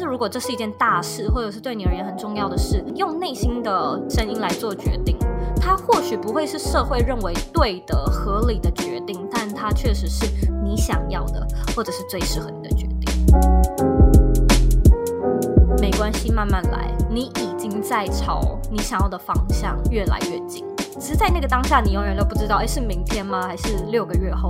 是如果这是一件大事，或者是对你而言很重要的事，用内心的声音来做决定，它或许不会是社会认为对的、合理的决定，但它确实是你想要的，或者是最适合你的决定。没关系，慢慢来，你已经在朝你想要的方向越来越近。只是在那个当下，你永远都不知道，哎，是明天吗？还是六个月后，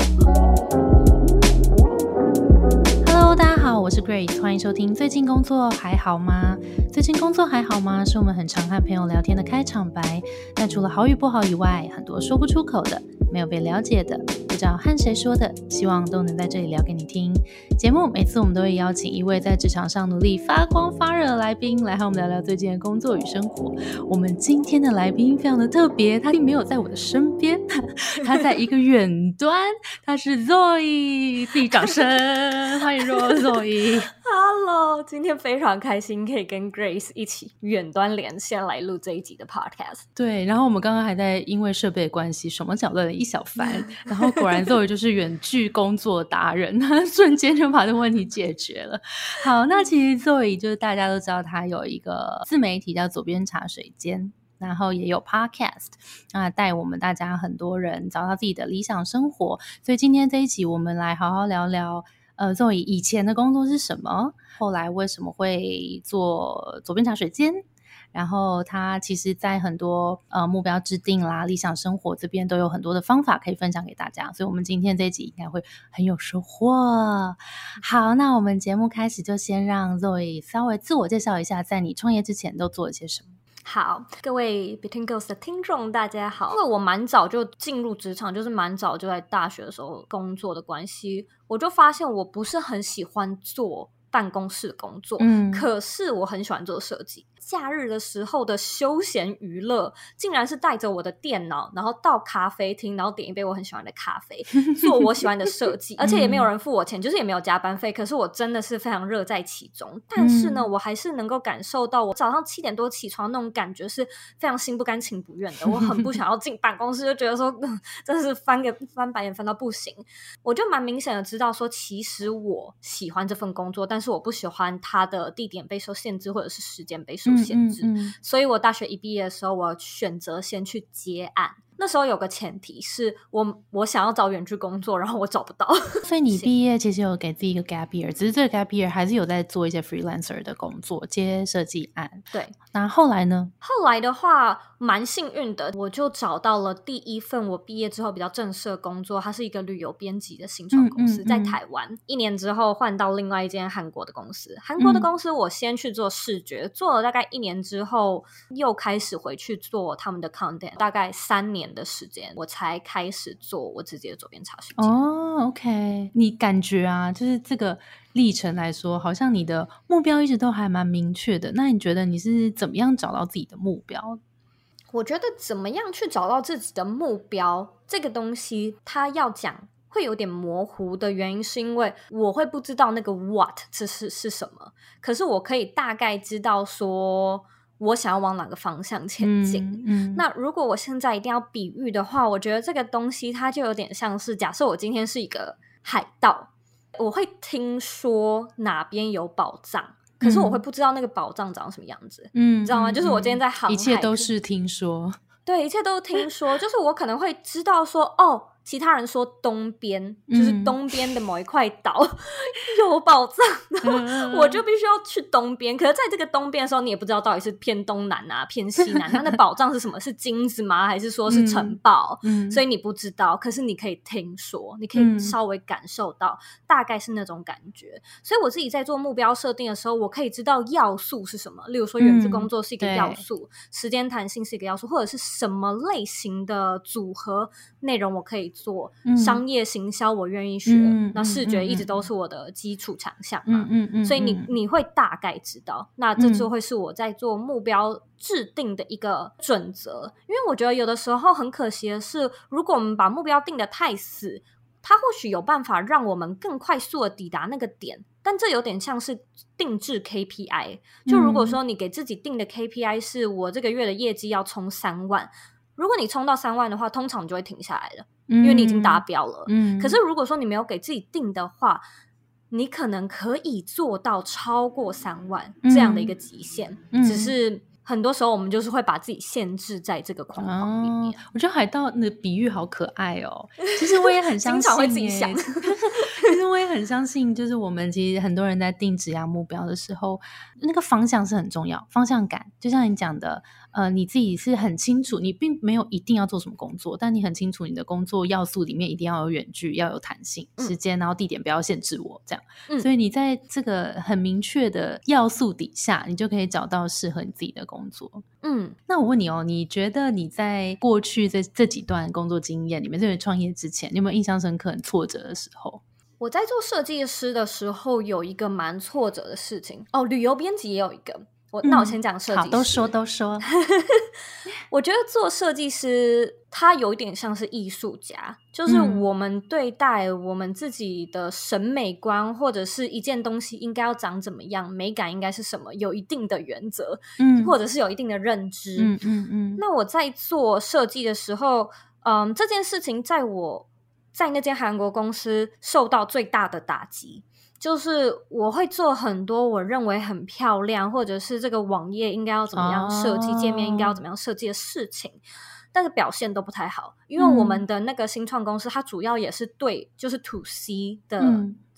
我是 Grace，欢迎收听。最近工作还好吗？最近工作还好吗？是我们很常和朋友聊天的开场白。但除了好与不好以外，很多说不出口的，没有被了解的。知道和谁说的，希望都能在这里聊给你听。节目每次我们都会邀请一位在职场上努力发光发热的来宾来和我们聊聊最近的工作与生活。我们今天的来宾非常的特别，他并没有在我的身边，他在一个远端，他是 Zoe，自己掌声欢迎 Zoe。Hello，今天非常开心可以跟 Grace 一起远端连线来录这一集的 Podcast。对，然后我们刚刚还在因为设备的关系手忙脚乱了一小番，然后果然 Zoe 就是远距工作达人，他 瞬间就把这个问题解决了。好，那其实 Zoe 就是大家都知道他有一个自媒体叫左边茶水间，然后也有 Podcast，那带我们大家很多人找到自己的理想生活。所以今天这一集我们来好好聊聊。呃，作为以前的工作是什么？后来为什么会做左边茶水间？然后他其实，在很多呃目标制定啦、理想生活这边都有很多的方法可以分享给大家，所以我们今天这一集应该会很有收获。好，那我们节目开始就先让 Zoe 稍微自我介绍一下，在你创业之前都做了些什么。好，各位 Between Girls 的听众，大家好。因为我蛮早就进入职场，就是蛮早就在大学的时候工作的关系，我就发现我不是很喜欢做办公室工作，嗯，可是我很喜欢做设计。假日的时候的休闲娱乐，竟然是带着我的电脑，然后到咖啡厅，然后点一杯我很喜欢的咖啡，做我喜欢的设计，而且也没有人付我钱，就是也没有加班费。可是我真的是非常乐在其中。但是呢，我还是能够感受到，我早上七点多起床那种感觉是非常心不甘情不愿的。我很不想要进办公室，就觉得说真的是翻个翻白眼翻到不行。我就蛮明显的知道说，其实我喜欢这份工作，但是我不喜欢它的地点被受限制，或者是时间被受。限制，所以我大学一毕业的时候，我选择先去接案。那时候有个前提是我我想要找远距工作，然后我找不到。所以你 毕业其实有给自己一个 gap year，只是这个 gap year 还是有在做一些 freelancer 的工作，接设计案。对，那后来呢？后来的话蛮幸运的，我就找到了第一份我毕业之后比较正式的工作，它是一个旅游编辑的新创公司，在台湾。一年之后换到另外一间韩国的公司，韩国的公司我先去做视觉，做了大概一年之后，又开始回去做他们的 content，大概三年。的时间，我才开始做我自己的左边茶水间。哦，OK，你感觉啊，就是这个历程来说，好像你的目标一直都还蛮明确的。那你觉得你是怎么样找到自己的目标？我觉得怎么样去找到自己的目标这个东西，它要讲会有点模糊的原因，是因为我会不知道那个 what 这是是什么，可是我可以大概知道说。我想要往哪个方向前进？嗯，那如果我现在一定要比喻的话，我觉得这个东西它就有点像是，假设我今天是一个海盗，我会听说哪边有宝藏，可是我会不知道那个宝藏长什么样子，嗯，你知道吗？就是我今天在航海，一切都是听说，对，一切都是听说，就是我可能会知道说，哦。其他人说东边就是东边的某一块岛 有宝藏，然后我就必须要去东边。可是在这个东边的时候，你也不知道到底是偏东南啊，偏西南。它的宝藏是什么？是金子吗？还是说是城堡？所以你不知道。可是你可以听说，你可以稍微感受到，大概是那种感觉。所以我自己在做目标设定的时候，我可以知道要素是什么。例如说，远距工作是一个要素，时间弹性是一个要素，或者是什么类型的组合内容，我可以。做商业行销，我愿意学。那视觉一直都是我的基础强项嘛，嗯嗯，所以你你会大概知道，那这就会是我在做目标制定的一个准则。因为我觉得有的时候很可惜的是，如果我们把目标定的太死，它或许有办法让我们更快速的抵达那个点，但这有点像是定制 KPI。就如果说你给自己定的 KPI 是我这个月的业绩要冲三万，如果你冲到三万的话，通常就会停下来了。因为你已经达标了，嗯，可是如果说你没有给自己定的话，你可能可以做到超过三万这样的一个极限，只是。很多时候，我们就是会把自己限制在这个框框里面。我觉得海盗的比喻好可爱哦。其实我也很相信，自己想。其实我也很相信，就是我们其实很多人在定职业目标的时候，那个方向是很重要，方向感。就像你讲的。呃，你自己是很清楚，你并没有一定要做什么工作，但你很清楚你的工作要素里面一定要有远距，要有弹性时间，然后地点不要限制我这样。所以你在这个很明确的要素底下，你就可以找到适合你自己的工作。嗯，那我问你哦，你觉得你在过去这这几段工作经验里面，这个创业之前，你有没有印象深刻、很挫折的时候？我在做设计师的时候，有一个蛮挫折的事情哦，旅游编辑也有一个。我那我先讲设计，好，都说都说。我觉得做设计师，他有一点像是艺术家，就是我们对待我们自己的审美观，或者是一件东西应该要长怎么样，美感应该是什么，有一定的原则，嗯，或者是有一定的认知，嗯嗯嗯。那我在做设计的时候，嗯，这件事情在我在那间韩国公司受到最大的打击。就是我会做很多我认为很漂亮，或者是这个网页应该要怎么样设计，界面应该要怎么样设计的事情，但是表现都不太好。因为我们的那个新创公司，它主要也是对就是 to C 的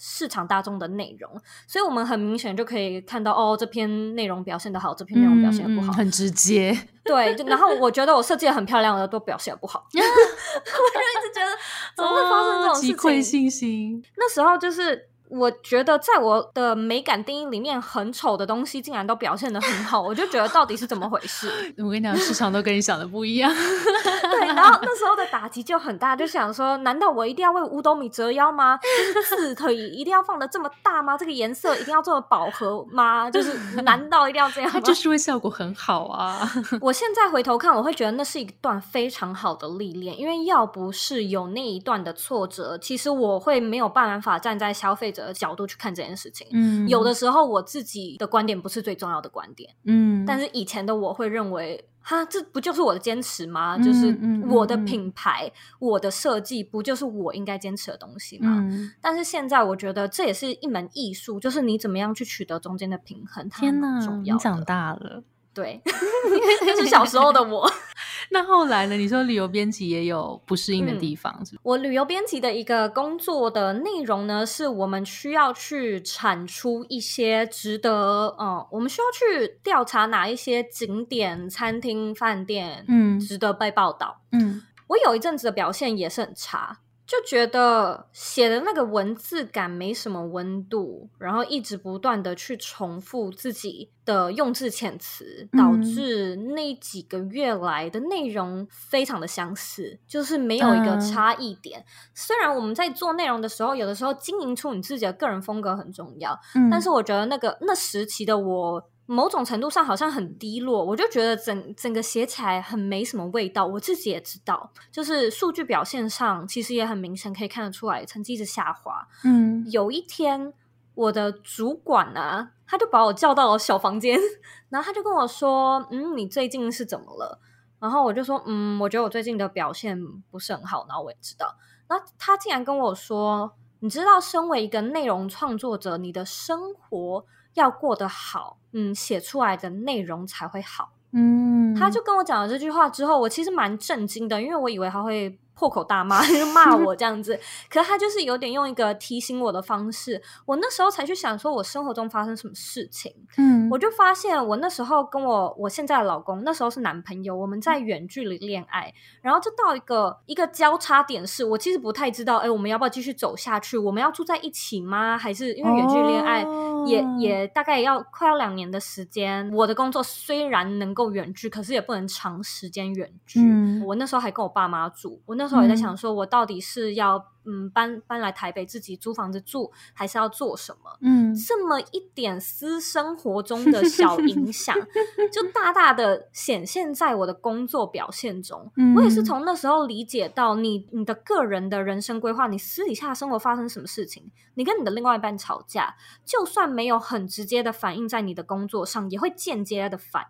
市场大众的内容，所以我们很明显就可以看到，哦，这篇内容表现的好，这篇内容表现的不好，很直接。对，然后我觉得我设计的很漂亮的都表现不好 我就一直觉得怎么会发生这种事情？溃信心。那时候就是。我觉得在我的美感定义里面，很丑的东西竟然都表现的很好，我就觉得到底是怎么回事？我跟你讲，市场都跟你想的不一样。对，然后那时候的打击就很大，就想说，难道我一定要为五斗米折腰吗？就是字可以一定要放的这么大吗？这个颜色一定要这么饱和吗？就是难道一定要这样？它就是会效果很好啊！我现在回头看，我会觉得那是一段非常好的历练，因为要不是有那一段的挫折，其实我会没有办法站在消费者。的角度去看这件事情，嗯，有的时候我自己的观点不是最重要的观点，嗯，但是以前的我会认为，哈，这不就是我的坚持吗？就是我的品牌，我的设计，不就是我应该坚持的东西吗？但是现在我觉得这也是一门艺术，就是你怎么样去取得中间的平衡。天哪，你长大了。对，那 是小时候的我。那后来呢？你说旅游编辑也有不适应的地方，是我旅游编辑的一个工作的内容呢，是我们需要去产出一些值得，嗯，我们需要去调查哪一些景点、餐厅、饭店，嗯，值得被报道。嗯，我有一阵子的表现也是很差。就觉得写的那个文字感没什么温度，然后一直不断的去重复自己的用字遣词，导致那几个月来的内容非常的相似，就是没有一个差异点。虽然我们在做内容的时候，有的时候经营出你自己的个人风格很重要，但是我觉得那个那时期的我。某种程度上好像很低落，我就觉得整整个写起来很没什么味道。我自己也知道，就是数据表现上其实也很明显可以看得出来，成绩一直下滑。嗯，有一天我的主管呢，他就把我叫到了小房间，然后他就跟我说：“嗯，你最近是怎么了？”然后我就说：“嗯，我觉得我最近的表现不是很好。”然后我也知道，然后他竟然跟我说：“你知道，身为一个内容创作者，你的生活。”要过得好，嗯，写出来的内容才会好。嗯，他就跟我讲了这句话之后，我其实蛮震惊的，因为我以为他会。破口大骂，就骂 我这样子。可是他就是有点用一个提醒我的方式。我那时候才去想，说我生活中发生什么事情。嗯，我就发现我那时候跟我我现在的老公，那时候是男朋友，我们在远距离恋爱。然后就到一个一个交叉点，是我其实不太知道，哎，我们要不要继续走下去？我们要住在一起吗？还是因为远距离恋爱也也大概要快要两年的时间。我的工作虽然能够远距，可是也不能长时间远距。我那时候还跟我爸妈住，我那。那时候也在想，说我到底是要嗯搬搬来台北自己租房子住，还是要做什么？嗯，这么一点私生活中的小影响，就大大的显现在我的工作表现中。我也是从那时候理解到，你你的个人的人生规划，你私底下生活发生什么事情，你跟你的另外一半吵架，就算没有很直接的反映在你的工作上，也会间接的反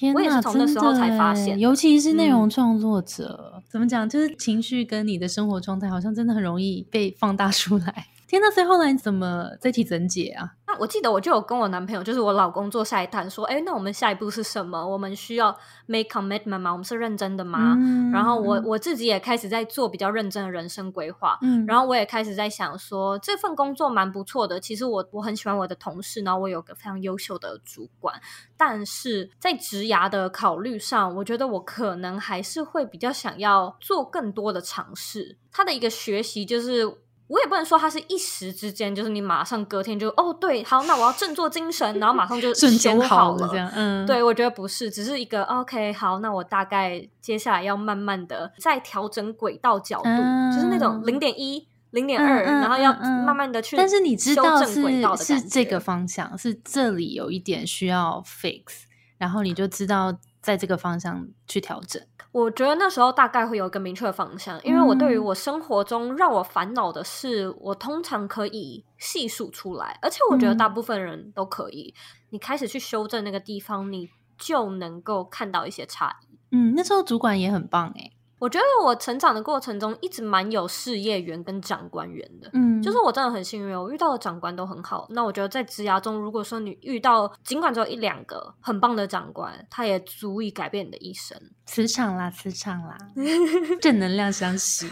应。我也是从那时候才发现，尤其是内容创作者，怎么讲，就是情绪跟你的生活状态好像真的很容易被放大出来。天呐，所以后来你怎么这题怎解啊？那我记得我就有跟我男朋友，就是我老公做下一探，说，哎，那我们下一步是什么？我们需要 make commitment 吗？我们是认真的吗？然后我我自己也开始在做比较认真的人生规划，嗯，然后我也开始在想说，这份工作蛮不错的，其实我我很喜欢我的同事，然后我有个非常优秀的主管，但是在职涯的考虑上，我觉得我可能还是会比较想要做更多的尝试。他的一个学习就是。我也不能说它是一时之间，就是你马上隔天就哦对，好，那我要振作精神，然后马上就 瞬间好了这样。嗯，对我觉得不是，只是一个 OK，好，那我大概接下来要慢慢的再调整轨道角度，就是那种零点一、零点二，然后要慢慢的去。但是你知道是是这个方向，是这里有一点需要 fix，然后你就知道在这个方向去调整。我觉得那时候大概会有一个明确的方向，因为我对于我生活中让我烦恼的事，我通常可以细数出来，而且我觉得大部分人都可以。你开始去修正那个地方，你就能够看到一些差异。嗯，那时候主管也很棒哎。我觉得我成长的过程中一直蛮有事业缘跟长官缘的，嗯，就是我真的很幸运，我遇到的长官都很好。那我觉得在职涯中，如果说你遇到尽管只有一两个很棒的长官，他也足以改变你的一生。磁场啦，磁场啦，正能量相吸。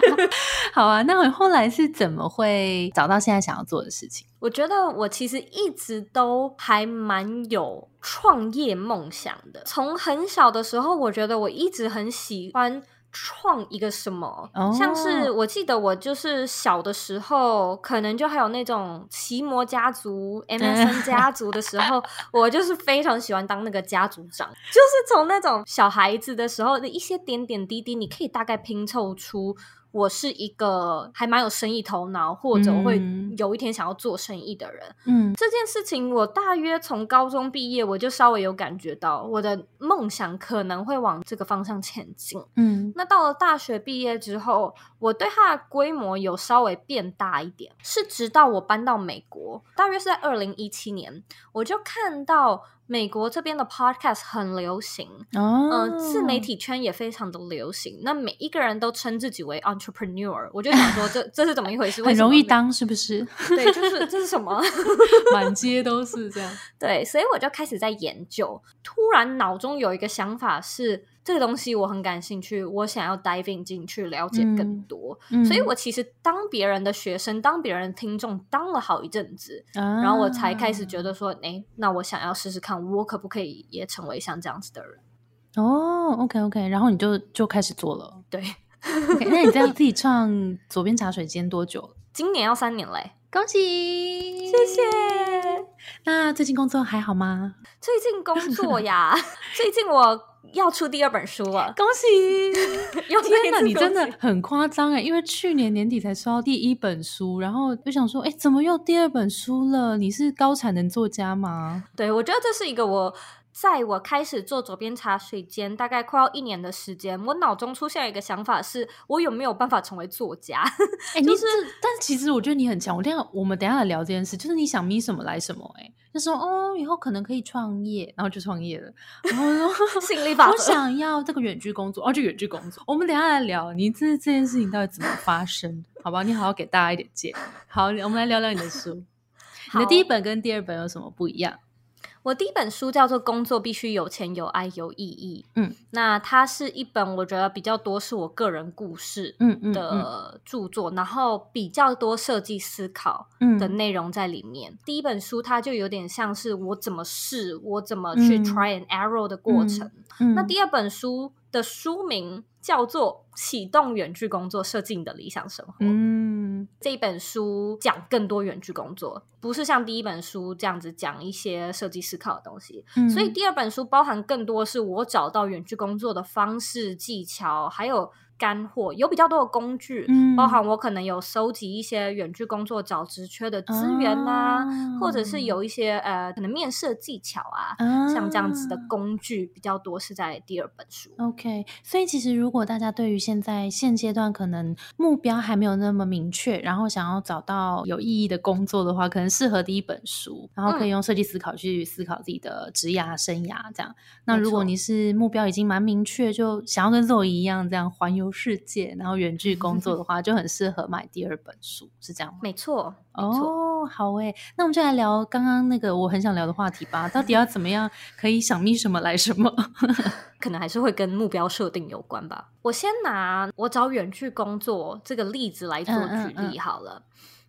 好啊，那我后来是怎么会找到现在想要做的事情？我觉得我其实一直都还蛮有创业梦想的。从很小的时候，我觉得我一直很喜欢创一个什么，像是我记得我就是小的时候，可能就还有那种奇摩家族、MSN 家族的时候，我就是非常喜欢当那个家族长。就是从那种小孩子的时候的一些点点滴滴，你可以大概拼凑出。我是一个还蛮有生意头脑，或者会有一天想要做生意的人。嗯，这件事情我大约从高中毕业，我就稍微有感觉到我的梦想可能会往这个方向前进。嗯，那到了大学毕业之后，我对它的规模有稍微变大一点，是直到我搬到美国，大约是在二零一七年，我就看到。美国这边的 podcast 很流行，嗯，自媒体圈也非常的流行。那每一个人都称自己为 entrepreneur，我就想说，这这是怎么一回事？很容易当是不是？对，就是这是什么？满街都是这样。对，所以我就开始在研究，突然脑中有一个想法是。这个东西我很感兴趣，我想要 diving 进去了解更多，所以我其实当别人的学生，当别人听众，当了好一阵子，然后我才开始觉得说，哎，那我想要试试看，我可不可以也成为像这样子的人？哦，OK OK，然后你就就开始做了，对。那你这样 自己创左边茶水间多久？今年要三年嘞，恭喜，谢谢。那最近工作还好吗？最近工作呀，最近我。要出第二本书了，恭喜！天哪，你真的很夸张哎！因为去年年底才出到第一本书，然后就想说，哎，怎么又第二本书了？你是高产能作家吗？对，我觉得这是一个我。在我开始做左边茶水间大概快要一年的时间，我脑中出现一个想法，是我有没有办法成为作家？哎，就是，但是其实我觉得你很强。我等下我们等下来聊这件事，就是你想咪什么来什么？哎，就说哦，以后可能可以创业，然后就创业了。然后说心理法则，我想要这个远距工作，哦，就远距工作。我们等下来聊，你这这件事情到底怎么发生？好吧，你好好给大家一点建议。好，我们来聊聊你的书。你的第一本跟第二本有什么不一样？我第一本书叫做《工作必须有钱、有爱、有意义》。嗯，那它是一本我觉得比较多是我个人故事的著作，然后比较多设计思考的内容在里面。第一本书它就有点像是我怎么试，我怎么去 try and error 的过程。那第二本书的书名。叫做启动远距工作，设计你的理想生活。嗯，这一本书讲更多远距工作，不是像第一本书这样子讲一些设计思考的东西。所以第二本书包含更多是我找到远距工作的方式、技巧，还有。干货有比较多的工具，包含我可能有收集一些远距工作找职缺的资源啊，或者是有一些呃可能面试的技巧啊，像这样子的工具比较多是在第二本书。OK，所以其实如果大家对于现在现阶段可能目标还没有那么明确，然后想要找到有意义的工作的话，可能适合第一本书，然后可以用设计思考去思考自己的职涯生涯这样。那如果你是目标已经蛮明确，就想要跟 Zoe 一样这样环游。游世界，然后远距工作的话，就很适合买第二本书，是这样吗？没错，哦，好诶，那我们就来聊刚刚那个我很想聊的话题吧。到底要怎么样可以想觅什么来什么？可能还是会跟目标设定有关吧。我先拿我找远距工作这个例子来做举例好了。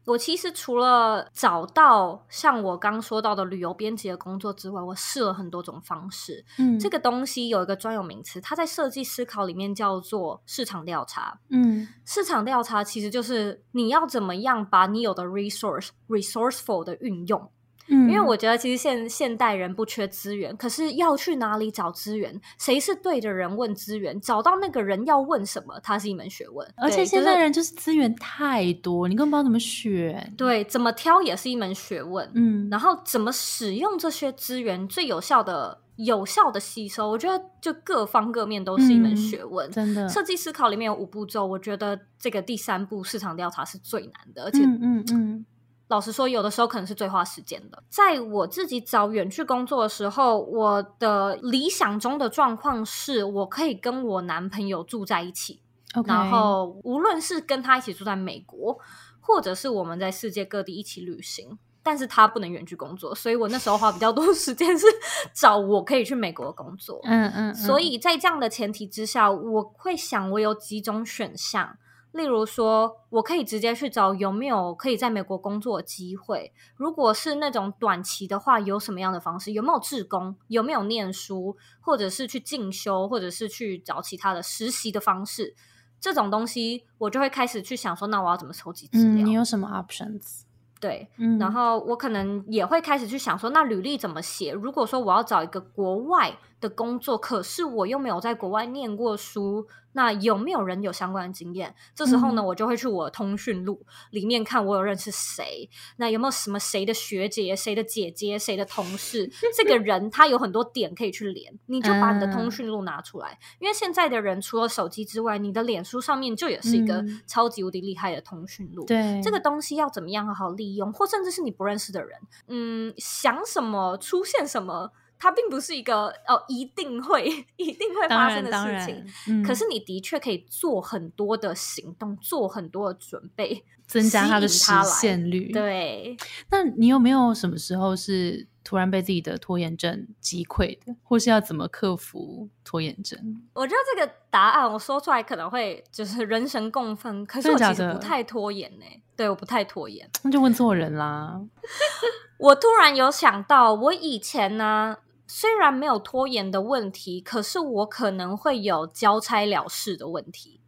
我其实除了找到像我刚说到的旅游编辑的工作之外，我试了很多种方式。嗯，这个东西有一个专有名词，它在设计思考里面叫做市场调查。嗯，市场调查其实就是你要怎么样把你有的 resource resourceful 的运用。因为我觉得其实现现代人不缺资源，可是要去哪里找资源？谁是对的人问资源？找到那个人要问什么？它是一门学问。而且现在人就是资源太多，你根本不知道怎么选。对，怎么挑也是一门学问。嗯，然后怎么使用这些资源最有效的、有效的吸收，我觉得就各方各面都是一门学问。真的，设计思考里面有五步骤，我觉得这个第三步市场调查是最难的，而且，嗯嗯。老实说，有的时候可能是最花时间的。在我自己找远去工作的时候，我的理想中的状况是我可以跟我男朋友住在一起，然后无论是跟他一起住在美国，或者是我们在世界各地一起旅行，但是他不能远距工作，所以我那时候花比较多时间是 找我可以去美国工作。嗯嗯，所以在这样的前提之下，我会想我有几种选项。例如说，我可以直接去找有没有可以在美国工作的机会。如果是那种短期的话，有什么样的方式？有没有志工？有没有念书？或者是去进修？或者是去找其他的实习的方式？这种东西，我就会开始去想说，那我要怎么筹集资料？你有什么 options？对，然后我可能也会开始去想说，那履历怎么写？如果说我要找一个国外的工作，可是我又没有在国外念过书。那有没有人有相关的经验？这时候呢，我就会去我通讯录里面看我有认识谁。那有没有什么谁的学姐、谁的姐姐、谁的同事？这个人他有很多点可以去连，你就把你的通讯录拿出来。因为现在的人除了手机之外，你的脸书上面就也是一个超级无敌厉害的通讯录。对，这个东西要怎么样好好利用，或甚至是你不认识的人，嗯，想什么出现什么。它并不是一个哦，一定会 一定会发生的事情。可是你的确可以做很多的行动，做很多的准备，增加它的实现率。对，那你有没有什么时候是突然被自己的拖延症击溃的，或是要怎么克服拖延症？我觉得这个答案我说出来可能会就是人神共愤，可是我其实不太拖延呢。对，我不太拖延，那就问错人啦。我突然有想到，我以前呢。虽然没有拖延的问题，可是我可能会有交差了事的问题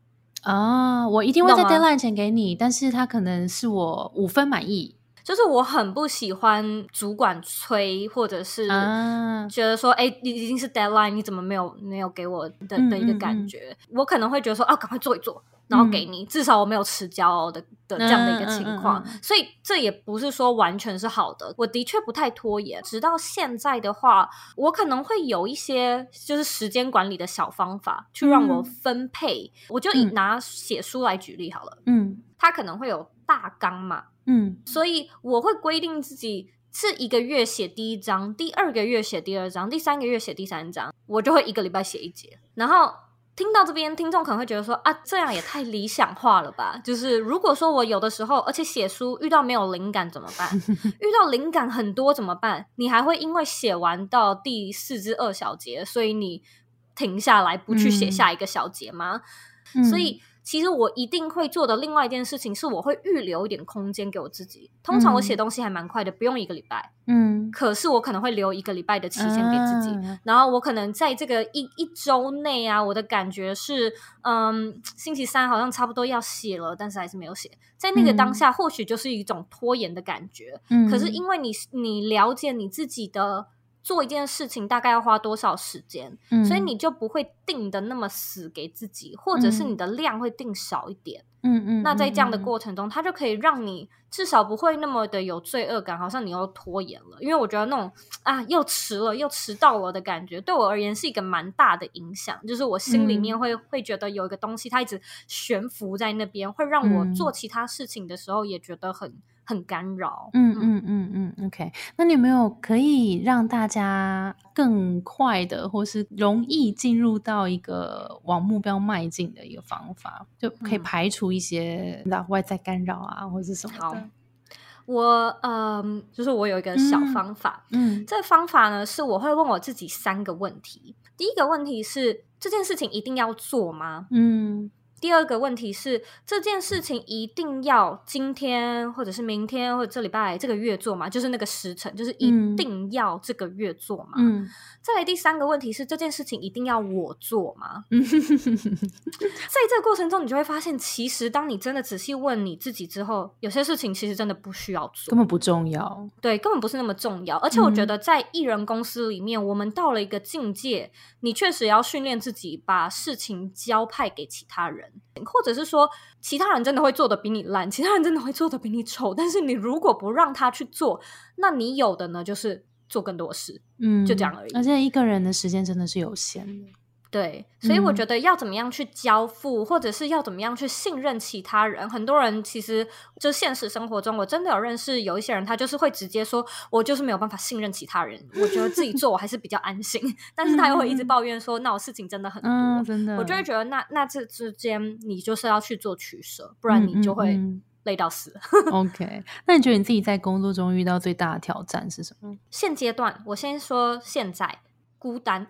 啊！我一定会在 deadline 前给你，但是他可能是我五分满意，就是我很不喜欢主管催，或者是觉得说，哎，你已经是 deadline，你怎么没有没有给我的的一个感觉？我可能会觉得说，啊，赶快做一做。然后给你，至少我没有迟交的的这样的一个情况，所以这也不是说完全是好的。我的确不太拖延，直到现在的话，我可能会有一些就是时间管理的小方法，去让我分配。我就以拿写书来举例好了，嗯，它可能会有大纲嘛，嗯，所以我会规定自己是一个月写第一章，第二个月写第二章，第三个月写第三章，我就会一个礼拜写一节，然后。听到这边，听众可能会觉得说啊，这样也太理想化了吧？就是如果说我有的时候，而且写书遇到没有灵感怎么办？遇到灵感很多怎么办？你还会因为写完到第四至二小节，所以你停下来不去写下一个小节吗？所以。其实我一定会做的另外一件事情是，我会预留一点空间给我自己。通常我写东西还蛮快的，不用一个礼拜。嗯，可是我可能会留一个礼拜的期限给自己。然后我可能在这个一一周内啊，我的感觉是，嗯，星期三好像差不多要写了，但是还是没有写。在那个当下，或许就是一种拖延的感觉。嗯，可是因为你你了解你自己的。做一件事情大概要花多少时间，所以你就不会定的那么死给自己，或者是你的量会定少一点。嗯嗯，那在这样的过程中，它就可以让你至少不会那么的有罪恶感，好像你又拖延了。因为我觉得那种啊又迟了又迟到了的感觉，对我而言是一个蛮大的影响。就是我心里面会会觉得有一个东西它一直悬浮在那边，会让我做其他事情的时候也觉得很很干扰。嗯嗯嗯嗯，OK。那你有没有可以让大家更快的，或是容易进入到一个往目标迈进的一个方法，就可以排除一些外在干扰啊，或者什么的？我嗯，就是我有一个小方法，嗯，这个方法呢是我会问我自己三个问题。第一个问题是这件事情一定要做吗？嗯。第二个问题是这件事情一定要今天或者是明天或者这礼拜这个月做吗？就是那个时辰，就是一定要这个月做吗？嗯。再来第三个问题是这件事情一定要我做吗？在这个过程中，你就会发现，其实当你真的仔细问你自己之后，有些事情其实真的不需要做，根本不重要。对，根本不是那么重要。而且我觉得在艺人公司里面，我们到了一个境界，你确实要训练自己把事情交派给其他人。或者是说，其他人真的会做的比你烂，其他人真的会做的比你丑，但是你如果不让他去做，那你有的呢，就是做更多事，嗯，就这样而已。而且一个人的时间真的是有限的。对，所以我觉得要怎么样去交付，或者是要怎么样去信任其他人。很多人其实就现实生活中，我真的有认识有一些人，他就是会直接说：“我就是没有办法信任其他人，我觉得自己做我还是比较安心。”但是他又会一直抱怨说：“那我事情真的很多，真的。”我就会觉得，那那这之间你就是要去做取舍，不然你就会累到死。OK，那你觉得你自己在工作中遇到最大的挑战是什么？现阶段，我先说现在孤单。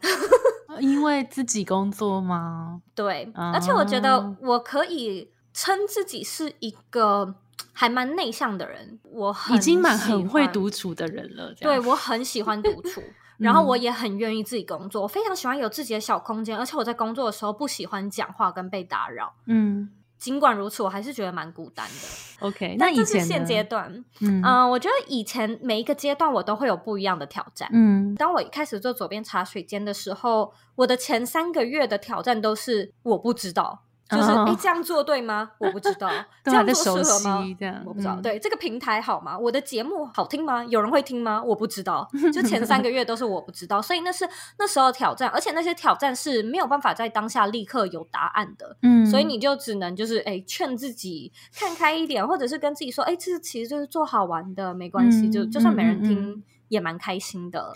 因为自己工作吗？对，而且我觉得我可以称自己是一个还蛮内向的人。我已经蛮很会独处的人了。对我很喜欢独处，然后我也很愿意自己工作。我非常喜欢有自己的小空间，而且我在工作的时候不喜欢讲话跟被打扰。嗯。尽管如此，我还是觉得蛮孤单的。OK，那这是现阶段。嗯，我觉得以前每一个阶段我都会有不一样的挑战。嗯，当我一开始做左边茶水间的时候，我的前三个月的挑战都是我不知道。就是哎，这样做对吗？我不知道。这样做适合吗？我不知道。对这个平台好吗？我的节目好听吗？有人会听吗？我不知道。就前三个月都是我不知道，所以那是那时候挑战，而且那些挑战是没有办法在当下立刻有答案的。嗯，所以你就只能就是哎，劝自己看开一点，或者是跟自己说，哎，这其实就是做好玩的，没关系，就就算没人听也蛮开心的。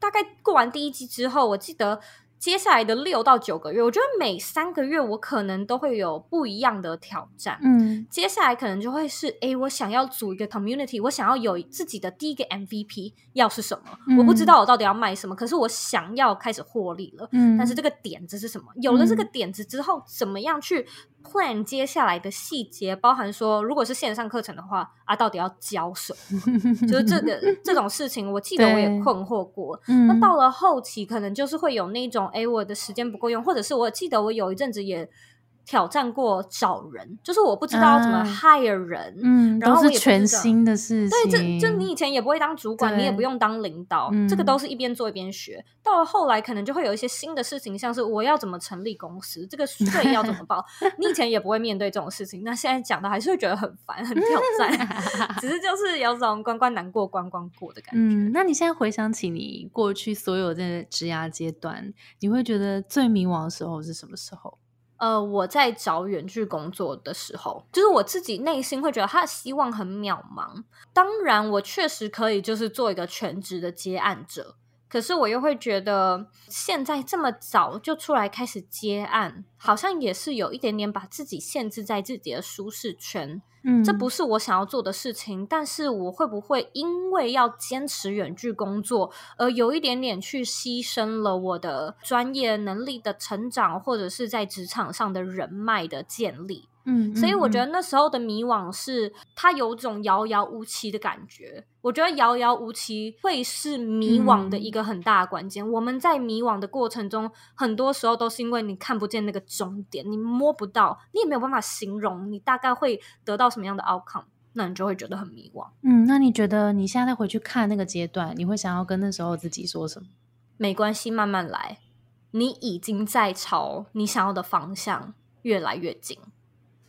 大概过完第一季之后，我记得。接下来的六到九个月，我觉得每三个月我可能都会有不一样的挑战。嗯，接下来可能就会是，哎，我想要组一个 community，我想要有自己的第一个 MVP，要是什么？我不知道我到底要卖什么，可是我想要开始获利了。嗯，但是这个点子是什么？有了这个点子之后，怎么样去？plan 接下来的细节，包含说，如果是线上课程的话，啊，到底要教什么？就是这个这种事情，我记得我也困惑过。那到了后期，可能就是会有那种，哎，我的时间不够用，或者是我记得我有一阵子也。挑战过找人，就是我不知道怎么 hire 人，嗯，然后是全新的事情。对，这就你以前也不会当主管，你也不用当领导，这个都是一边做一边学。到了后来，可能就会有一些新的事情，像是我要怎么成立公司，这个税 要怎么报。你以前也不会面对这种事情，那现在讲的还是会觉得很烦、很挑战，只是就是有种关关难过关关过的感觉。嗯，那你现在回想起你过去所有的职涯阶段，你会觉得最迷茫的时候是什么时候？呃，我在找远距工作的时候，就是我自己内心会觉得他的希望很渺茫。当然，我确实可以就是做一个全职的接案者，可是我又会觉得现在这么早就出来开始接案，好像也是有一点点把自己限制在自己的舒适圈。嗯，这不是我想要做的事情，但是我会不会因为要坚持远距工作，而有一点点去牺牲了我的专业能力的成长，或者是在职场上的人脉的建立？嗯，所以我觉得那时候的迷惘是，它有种遥遥无期的感觉。我觉得遥遥无期会是迷惘的一个很大的关键。我们在迷惘的过程中，很多时候都是因为你看不见那个终点，你摸不到，你也没有办法形容你大概会得到什么样的 outcome，那你就会觉得很迷惘。嗯，那你觉得你现在回去看那个阶段，你会想要跟那时候自己说什么？没关系，慢慢来，你已经在朝你想要的方向越来越近。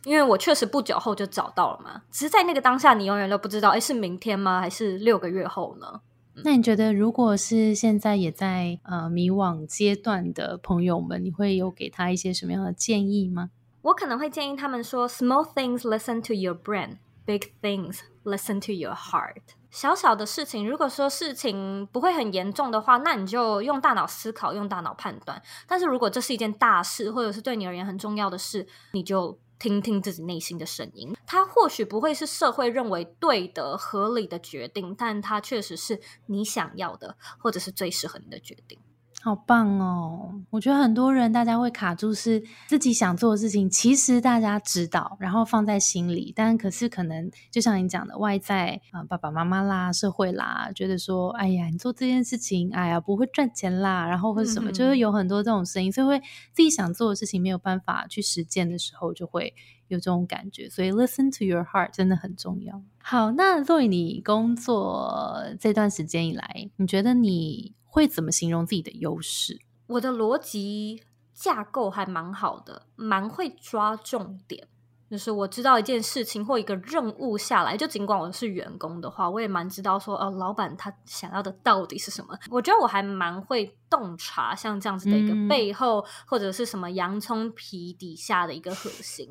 因为我确实不久后就找到了嘛，只是在那个当下，你永远都不知道，哎，是明天吗？还是六个月后呢？那你觉得，如果是现在也在呃迷惘阶段的朋友们，你会有给他一些什么样的建议吗？我可能会建议他们说：“Small things listen to your brain, big things listen to your heart。小小的事情，如果说事情不会很严重的话，那你就用大脑思考，用大脑判断。但是如果这是一件大事，或者是对你而言很重要的事，你就听听自己内心的声音。它或许不会是社会认为对的、合理的决定，但它确实是你想要的，或者是最适合你的决定。好棒哦！我觉得很多人大家会卡住，是自己想做的事情，其实大家知道，然后放在心里，但可是可能就像你讲的，外在啊，爸爸妈妈啦、社会啦，觉得说，哎呀，你做这件事情，哎呀，不会赚钱啦，然后或者什么，就是有很多这种声音，所以会自己想做的事情没有办法去实践的时候，就会有这种感觉。所以，listen to your heart 真的很重要。好，那作为你工作这段时间以来，你觉得你？会怎么形容自己的优势？我的逻辑架构还蛮好的，蛮会抓重点。就是我知道一件事情或一个任务下来，就尽管我是员工的话，我也蛮知道说，哦，老板他想要的到底是什么。我觉得我还蛮会洞察像这样子的一个背后，或者是什么洋葱皮底下的一个核心。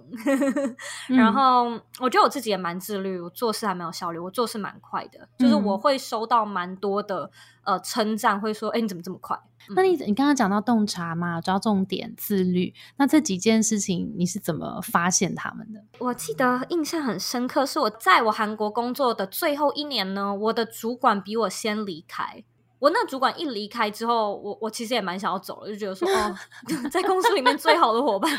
然后我觉得我自己也蛮自律，我做事还蛮有效率，我做事蛮快的，就是我会收到蛮多的呃称赞，会说，哎，你怎么这么快？那你你刚刚讲到洞察嘛，抓重点、自律，那这几件事情你是怎么发现他们的？我记得印象很深刻，是我在我韩国工作的最后一年呢，我的主管比我先离开。我那主管一离开之后，我我其实也蛮想要走了，就觉得说哦，在公司里面最好的伙伴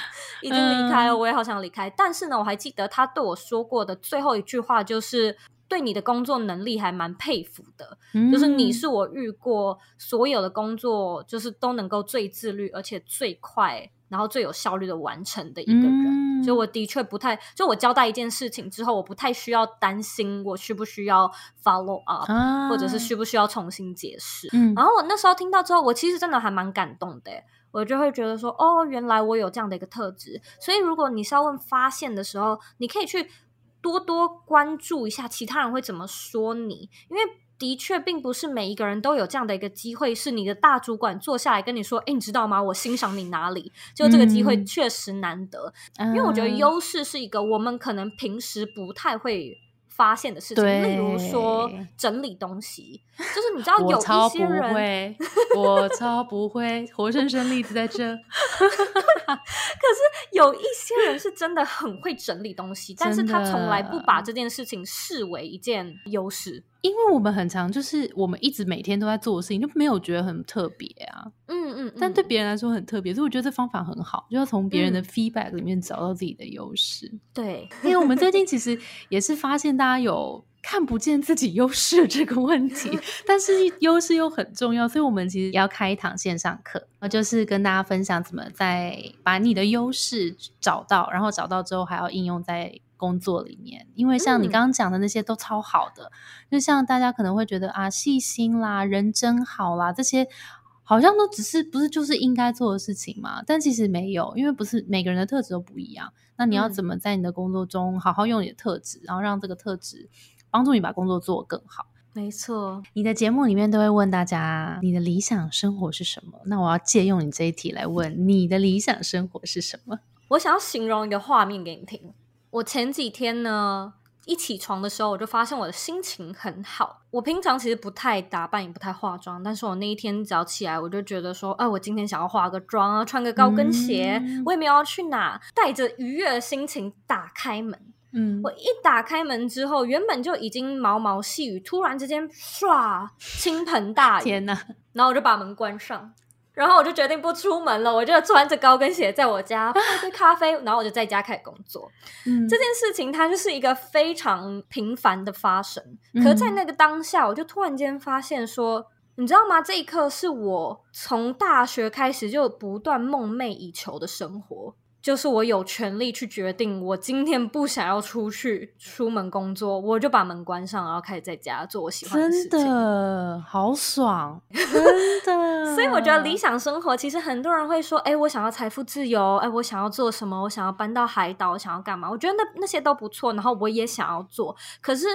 已经离开了，我也好想离开。但是呢，我还记得他对我说过的最后一句话就是。对你的工作能力还蛮佩服的，就是你是我遇过所有的工作，就是都能够最自律，而且最快，然后最有效率的完成的一个人。所以我的确不太，就我交代一件事情之后，我不太需要担心我需不需要 follow up，或者是需不需要重新解释。然后我那时候听到之后，我其实真的还蛮感动的，我就会觉得说，哦，原来我有这样的一个特质。所以如果你是要问发现的时候，你可以去。多多关注一下其他人会怎么说你，因为的确并不是每一个人都有这样的一个机会，是你的大主管坐下来跟你说：“哎，你知道吗？我欣赏你哪里？”就这个机会确实难得，因为我觉得优势是一个我们可能平时不太会。发现的事情，例如说整理东西，就是你知道有一些人，我超不会，活生生例子在这。可是有一些人是真的很会整理东西，但是他从来不把这件事情视为一件优势。因为我们很常就是我们一直每天都在做的事情，就没有觉得很特别啊。嗯嗯，但对别人来说很特别，所以我觉得这方法很好，就要从别人的 feedback 里面找到自己的优势。对，因为我们最近其实也是发现大家有看不见自己优势这个问题，但是优势又很重要，所以我们其实要开一堂线上课，就是跟大家分享怎么在把你的优势找到，然后找到之后还要应用在。工作里面，因为像你刚刚讲的那些都超好的，就像大家可能会觉得啊，细心啦，人真好啦，这些好像都只是不是就是应该做的事情嘛？但其实没有，因为不是每个人的特质都不一样。那你要怎么在你的工作中好好用你的特质，然后让这个特质帮助你把工作做得更好？没错，你的节目里面都会问大家你的理想生活是什么？那我要借用你这一题来问你的理想生活是什么？我想要形容一个画面给你听。我前几天呢，一起床的时候，我就发现我的心情很好。我平常其实不太打扮，也不太化妆，但是我那一天早起来，我就觉得说，哎，我今天想要化个妆啊，穿个高跟鞋，我也没有要去哪，带着愉悦的心情打开门。嗯，我一打开门之后，原本就已经毛毛细雨，突然之间唰倾盆大雨，天哪！然后我就把门关上。然后我就决定不出门了，我就穿着高跟鞋在我家泡杯咖啡，然后我就在家开始工作。嗯，这件事情它就是一个非常平凡的发生，可在那个当下，我就突然间发现说，你知道吗？这一刻是我从大学开始就不断梦寐以求的生活。就是我有权利去决定，我今天不想要出去出门工作，我就把门关上，然后开始在家做我喜欢的事情。真的好爽，真的。所以我觉得理 想生活，其实很多人会说：“哎，我想要财富自由，哎，我想要做什么？我想要搬到海岛，我想要干嘛？”我觉得那那些都不错，然后我也想要做。可是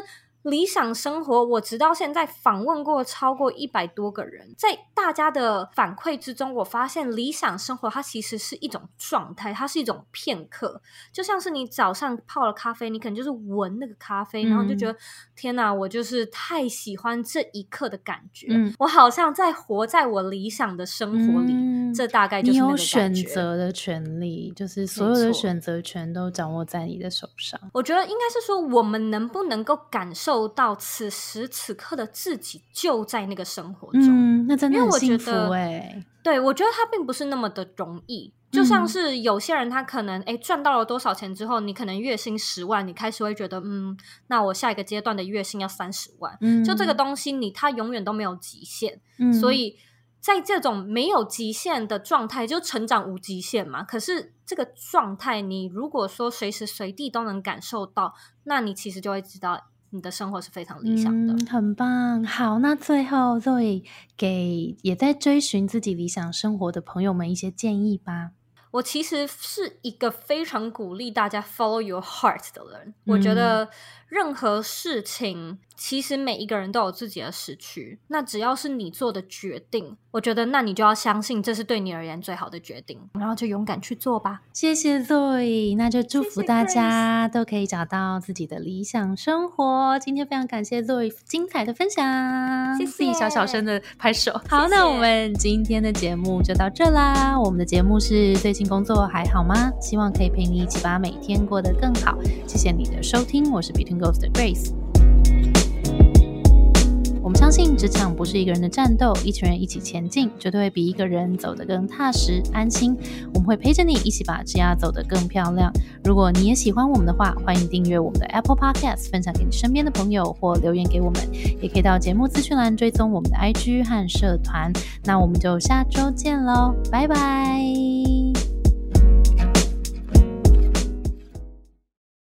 理想生活，我直到现在访问过超过一百多个人，在大家的反馈之中，我发现理想生活它其实是一种状态，它是一种片刻，就像是你早上泡了咖啡，你可能就是闻那个咖啡，然后就觉得天哪，我就是太喜欢这一刻的感觉，我好像在活在我理想的生活里，这大概就是你有选择的权利，就是所有的选择权都掌握在你的手上。我觉得应该是说，我们能不能够感受到此时此刻的自己就在那个生活中？嗯，那真的很幸福哎。对，我觉得它并不是那么的容易。就像是有些人，他可能哎赚到了多少钱之后，你可能月薪十万，你开始会觉得，嗯，那我下一个阶段的月薪要三十万。嗯，就这个东西，你它永远都没有极限。嗯，所以在这种没有极限的状态，就成长无极限嘛。可是这个状态，你如果说随时随地都能感受到，那你其实就会知道。你的生活是非常理想的，很棒。好，那最后 Zoe 给也在追寻自己理想生活的朋友们一些建议吧。我其实是一个非常鼓励大家 follow your heart 的人。我觉得任何事情。其实每一个人都有自己的时区，那只要是你做的决定，我觉得那你就要相信这是对你而言最好的决定，然后就勇敢去做吧。谢谢 Zoe，那就祝福大家都可以找到自己的理想生活。今天非常感谢 Zoe 精彩的分享，谢谢。小小声的拍手。好，那我们今天的节目就到这啦。我们的节目是最近工作还好吗？希望可以陪你一起把每天过得更好。谢谢你的收听，我是 Between Ghost Grace。我们相信职场不是一个人的战斗，一群人一起前进，绝对会比一个人走得更踏实安心。我们会陪着你一起把职涯走得更漂亮。如果你也喜欢我们的话，欢迎订阅我们的 Apple Podcast，分享给你身边的朋友，或留言给我们，也可以到节目资讯栏追踪我们的 IG 和社团。那我们就下周见喽，拜拜。